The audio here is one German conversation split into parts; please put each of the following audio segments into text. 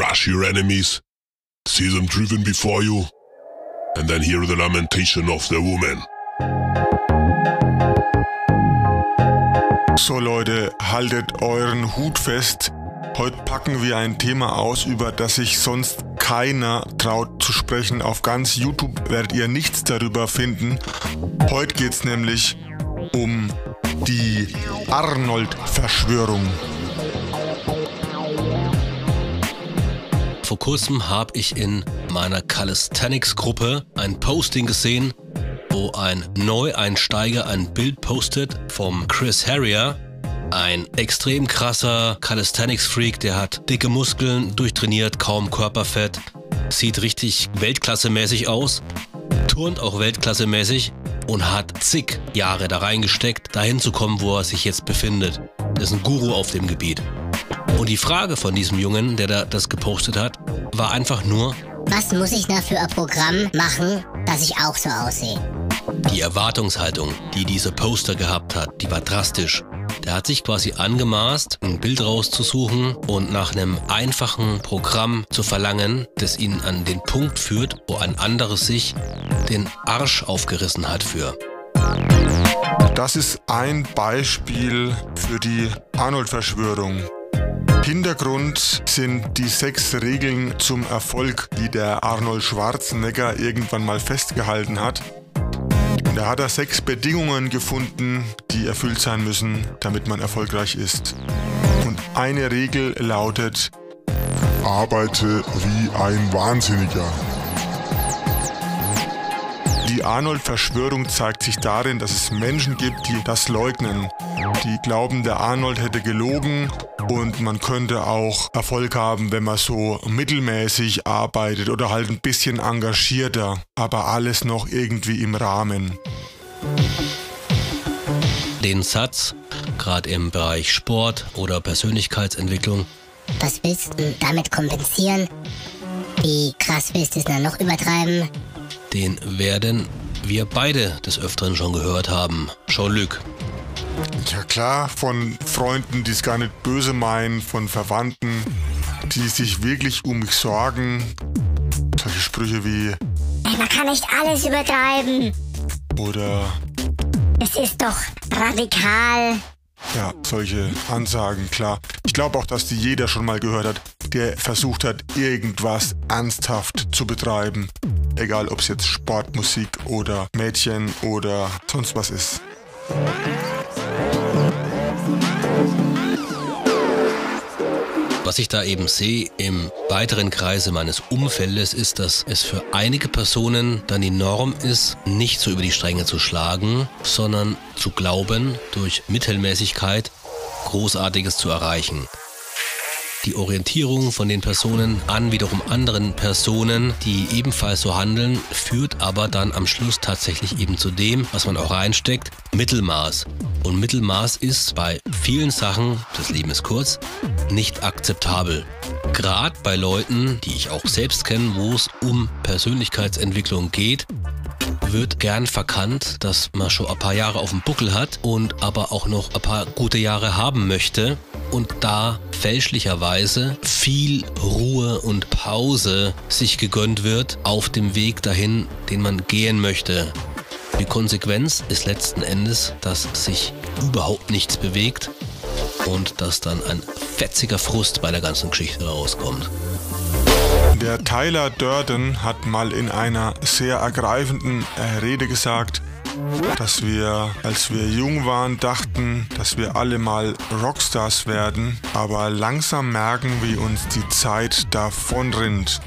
crush your enemies, see them driven before you, and then hear the lamentation of the woman. So Leute, haltet euren Hut fest. Heute packen wir ein Thema aus, über das sich sonst keiner traut zu sprechen. Auf ganz YouTube werdet ihr nichts darüber finden. Heute geht es nämlich um die Arnold-Verschwörung. Vor kurzem habe ich in meiner Calisthenics-Gruppe ein Posting gesehen, wo ein Neueinsteiger ein Bild postet vom Chris Harrier. Ein extrem krasser Calisthenics-Freak, der hat dicke Muskeln, durchtrainiert, kaum Körperfett, sieht richtig Weltklassemäßig aus, turnt auch Weltklassemäßig und hat zig Jahre da reingesteckt, dahin zu kommen, wo er sich jetzt befindet. Er ist ein Guru auf dem Gebiet. Und die Frage von diesem Jungen, der da das gepostet hat, war einfach nur, Was muss ich da für ein Programm machen, dass ich auch so aussehe? die Erwartungshaltung, die dieser Poster gehabt hat, die war drastisch. Der hat sich quasi angemaßt, ein Bild rauszusuchen und nach einem einfachen Programm zu verlangen, das ihn an den Punkt führt, wo ein anderes sich den Arsch aufgerissen hat für. Das ist ein Beispiel für die Arnold-Verschwörung. Hintergrund sind die sechs Regeln zum Erfolg, die der Arnold Schwarzenegger irgendwann mal festgehalten hat. Da hat er sechs Bedingungen gefunden, die erfüllt sein müssen, damit man erfolgreich ist. Und eine Regel lautet, Arbeite wie ein Wahnsinniger. Die Arnold-Verschwörung zeigt sich darin, dass es Menschen gibt, die das leugnen. Die glauben, der Arnold hätte gelogen und man könnte auch Erfolg haben, wenn man so mittelmäßig arbeitet oder halt ein bisschen engagierter, aber alles noch irgendwie im Rahmen. Den Satz, gerade im Bereich Sport oder Persönlichkeitsentwicklung, Was willst du damit kompensieren? Wie krass willst du es dann noch übertreiben? den werden wir beide des Öfteren schon gehört haben. Jean-Luc. Ja klar, von Freunden, die es gar nicht böse meinen, von Verwandten, die sich wirklich um mich sorgen. Solche Sprüche wie Ey, man kann nicht alles übertreiben. oder Es ist doch radikal. Ja, solche Ansagen, klar. Ich glaube auch, dass die jeder schon mal gehört hat, der versucht hat, irgendwas ernsthaft zu betreiben. Egal, ob es jetzt Sportmusik oder Mädchen oder sonst was ist. Was ich da eben sehe im weiteren Kreise meines Umfeldes ist, dass es für einige Personen dann die Norm ist, nicht so über die Stränge zu schlagen, sondern zu glauben, durch Mittelmäßigkeit Großartiges zu erreichen. Die Orientierung von den Personen an wiederum anderen Personen, die ebenfalls so handeln, führt aber dann am Schluss tatsächlich eben zu dem, was man auch reinsteckt, Mittelmaß. Und Mittelmaß ist bei vielen Sachen, das Leben ist kurz, nicht akzeptabel. Gerade bei Leuten, die ich auch selbst kenne, wo es um Persönlichkeitsentwicklung geht, wird gern verkannt, dass man schon ein paar Jahre auf dem Buckel hat und aber auch noch ein paar gute Jahre haben möchte und da fälschlicherweise viel Ruhe und Pause sich gegönnt wird auf dem Weg dahin, den man gehen möchte. Die Konsequenz ist letzten Endes, dass sich überhaupt nichts bewegt und dass dann ein fetziger Frust bei der ganzen Geschichte rauskommt. Der Tyler Durden hat mal in einer sehr ergreifenden äh, Rede gesagt, dass wir, als wir jung waren, dachten, dass wir alle mal Rockstars werden, aber langsam merken, wie uns die Zeit davonrinnt.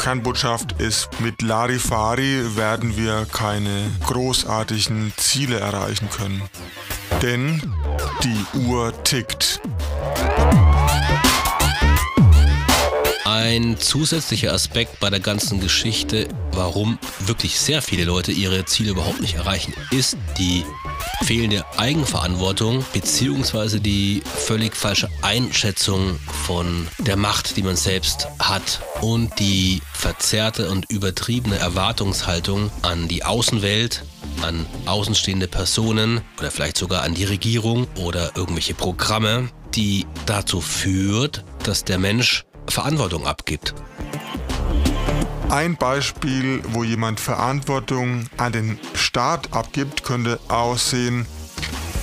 Kernbotschaft ist, mit Larifari werden wir keine großartigen Ziele erreichen können. Denn die Uhr tickt. Ein zusätzlicher Aspekt bei der ganzen Geschichte, warum wirklich sehr viele Leute ihre Ziele überhaupt nicht erreichen, ist die fehlende Eigenverantwortung beziehungsweise die völlig falsche Einschätzung von der Macht, die man selbst hat und die verzerrte und übertriebene Erwartungshaltung an die Außenwelt, an außenstehende Personen oder vielleicht sogar an die Regierung oder irgendwelche Programme, die dazu führt, dass der Mensch Verantwortung abgibt. Ein Beispiel, wo jemand Verantwortung an den Staat abgibt, könnte aussehen,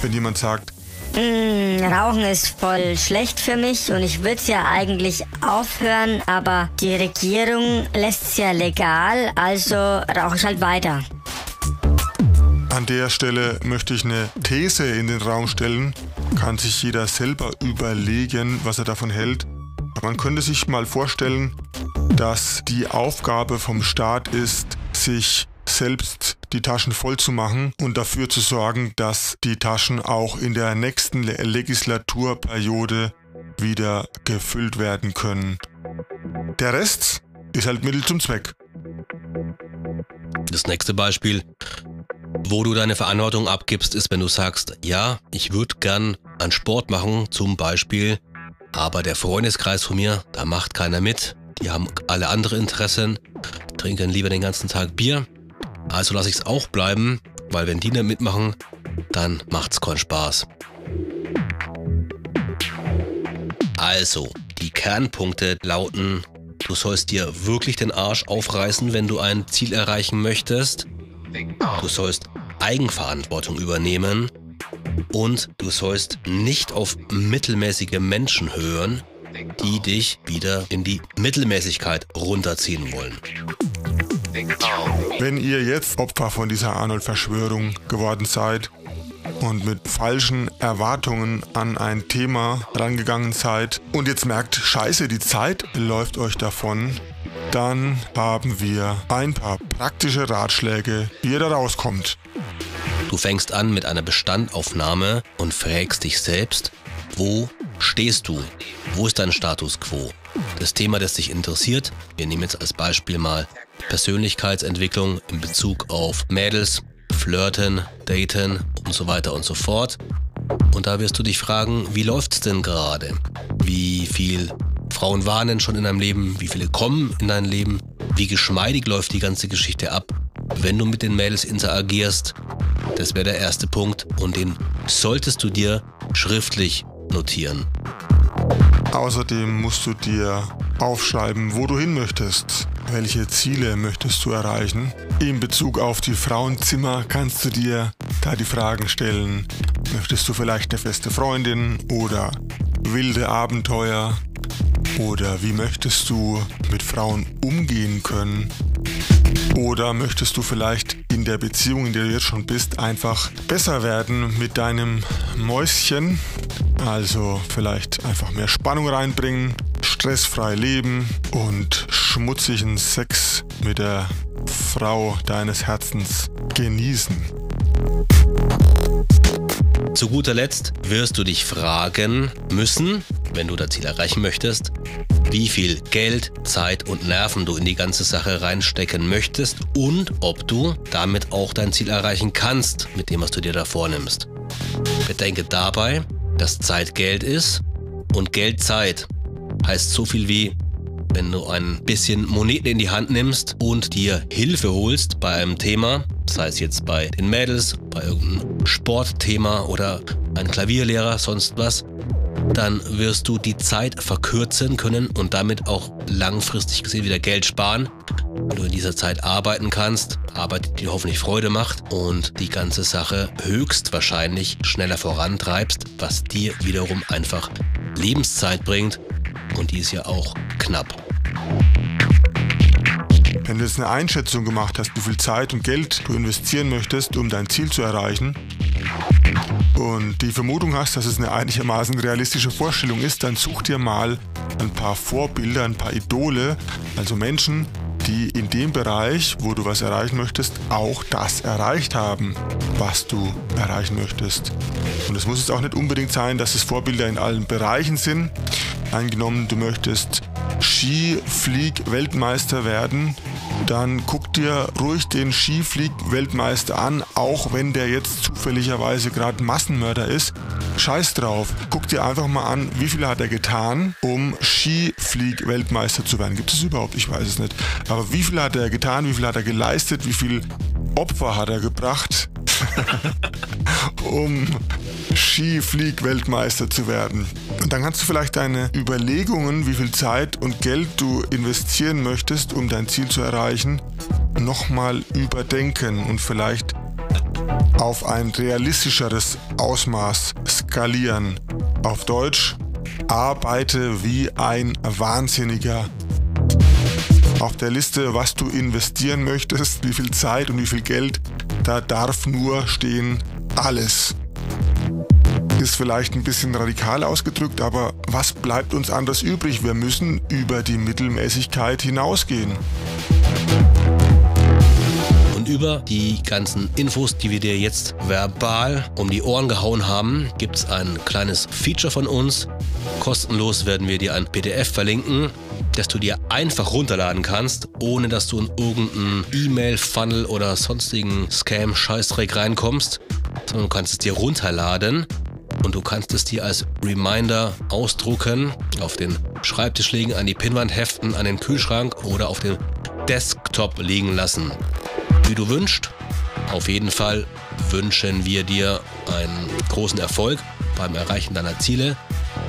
wenn jemand sagt, Mm, Rauchen ist voll schlecht für mich und ich würde es ja eigentlich aufhören, aber die Regierung lässt es ja legal, also rauche ich halt weiter. An der Stelle möchte ich eine These in den Raum stellen. Kann sich jeder selber überlegen, was er davon hält. Man könnte sich mal vorstellen, dass die Aufgabe vom Staat ist, sich selbst die Taschen voll zu machen und dafür zu sorgen, dass die Taschen auch in der nächsten Legislaturperiode wieder gefüllt werden können. Der Rest ist halt Mittel zum Zweck. Das nächste Beispiel, wo du deine Verantwortung abgibst, ist, wenn du sagst, ja, ich würde gern an Sport machen, zum Beispiel, aber der Freundeskreis von mir, da macht keiner mit. Die haben alle andere Interessen, trinken lieber den ganzen Tag Bier. Also lasse ich es auch bleiben, weil wenn die nicht mitmachen, dann macht's keinen Spaß. Also, die Kernpunkte lauten, du sollst dir wirklich den Arsch aufreißen, wenn du ein Ziel erreichen möchtest. Du sollst Eigenverantwortung übernehmen und du sollst nicht auf mittelmäßige Menschen hören, die dich wieder in die Mittelmäßigkeit runterziehen wollen. Wenn ihr jetzt Opfer von dieser Arnold-Verschwörung geworden seid und mit falschen Erwartungen an ein Thema rangegangen seid und jetzt merkt, scheiße, die Zeit läuft euch davon, dann haben wir ein paar praktische Ratschläge, wie ihr da rauskommt. Du fängst an mit einer Bestandaufnahme und fragst dich selbst, wo stehst du? Wo ist dein Status quo? Das Thema, das dich interessiert, wir nehmen jetzt als Beispiel mal Persönlichkeitsentwicklung in Bezug auf Mädels, Flirten, Daten und so weiter und so fort. Und da wirst du dich fragen, wie läuft's denn gerade? Wie viel Frauen waren denn schon in deinem Leben? Wie viele kommen in dein Leben? Wie geschmeidig läuft die ganze Geschichte ab, wenn du mit den Mädels interagierst? Das wäre der erste Punkt und den solltest du dir schriftlich notieren. Außerdem musst du dir aufschreiben, wo du hin möchtest. Welche Ziele möchtest du erreichen? In Bezug auf die Frauenzimmer kannst du dir da die Fragen stellen. Möchtest du vielleicht eine feste Freundin oder wilde Abenteuer? Oder wie möchtest du mit Frauen umgehen können? Oder möchtest du vielleicht in der Beziehung, in der du jetzt schon bist, einfach besser werden mit deinem Mäuschen? Also vielleicht einfach mehr Spannung reinbringen, stressfrei leben und schmutzigen Sex mit der Frau deines Herzens genießen. Zu guter Letzt wirst du dich fragen müssen, wenn du das Ziel erreichen möchtest, wie viel Geld, Zeit und Nerven du in die ganze Sache reinstecken möchtest und ob du damit auch dein Ziel erreichen kannst mit dem, was du dir da vornimmst. Bedenke dabei, dass Zeit Geld ist und Geld Zeit heißt so viel wie, wenn du ein bisschen Moneten in die Hand nimmst und dir Hilfe holst bei einem Thema, sei es jetzt bei den Mädels, bei irgendeinem Sportthema oder ein Klavierlehrer, sonst was, dann wirst du die Zeit verkürzen können und damit auch langfristig gesehen wieder Geld sparen. Wenn du in dieser Zeit arbeiten kannst, Arbeit, die hoffentlich Freude macht und die ganze Sache höchstwahrscheinlich schneller vorantreibst, was dir wiederum einfach Lebenszeit bringt und die ist ja auch knapp. Wenn du jetzt eine Einschätzung gemacht hast, wie viel Zeit und Geld du investieren möchtest, um dein Ziel zu erreichen, und die Vermutung hast, dass es eine einigermaßen realistische Vorstellung ist, dann such dir mal ein paar Vorbilder, ein paar Idole, also Menschen, die in dem Bereich, wo du was erreichen möchtest, auch das erreicht haben, was du erreichen möchtest. Und es muss jetzt auch nicht unbedingt sein, dass es Vorbilder in allen Bereichen sind. Angenommen, du möchtest Skiflieg-Weltmeister werden, dann guck dir ruhig den Skiflieg-Weltmeister an, auch wenn der jetzt zufälligerweise gerade Massenmörder ist. Scheiß drauf. Guck dir einfach mal an, wie viel hat er getan, um Skiflieg-Weltmeister zu werden. Gibt es überhaupt? Ich weiß es nicht. Aber wie viel hat er getan, wie viel hat er geleistet, wie viel Opfer hat er gebracht, um Skiflieg-Weltmeister zu werden. Und dann kannst du vielleicht deine Überlegungen, wie viel Zeit und Geld du investieren möchtest, um dein Ziel zu erreichen, nochmal überdenken und vielleicht auf ein realistischeres Ausmaß skalieren. Auf Deutsch, arbeite wie ein Wahnsinniger. Auf der Liste, was du investieren möchtest, wie viel Zeit und wie viel Geld, da darf nur stehen alles. Ist vielleicht ein bisschen radikal ausgedrückt, aber was bleibt uns anders übrig? Wir müssen über die Mittelmäßigkeit hinausgehen. Und über die ganzen Infos, die wir dir jetzt verbal um die Ohren gehauen haben, gibt es ein kleines Feature von uns. Kostenlos werden wir dir ein PDF verlinken, das du dir einfach runterladen kannst, ohne dass du in irgendeinen E-Mail-Funnel oder sonstigen Scam-Scheißdreck reinkommst, sondern du kannst es dir runterladen und du kannst es dir als Reminder ausdrucken, auf den Schreibtisch legen, an die Pinnwand heften, an den Kühlschrank oder auf dem Desktop liegen lassen. Wie du wünschst. Auf jeden Fall wünschen wir dir einen großen Erfolg beim Erreichen deiner Ziele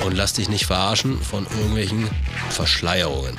und lass dich nicht verarschen von irgendwelchen Verschleierungen.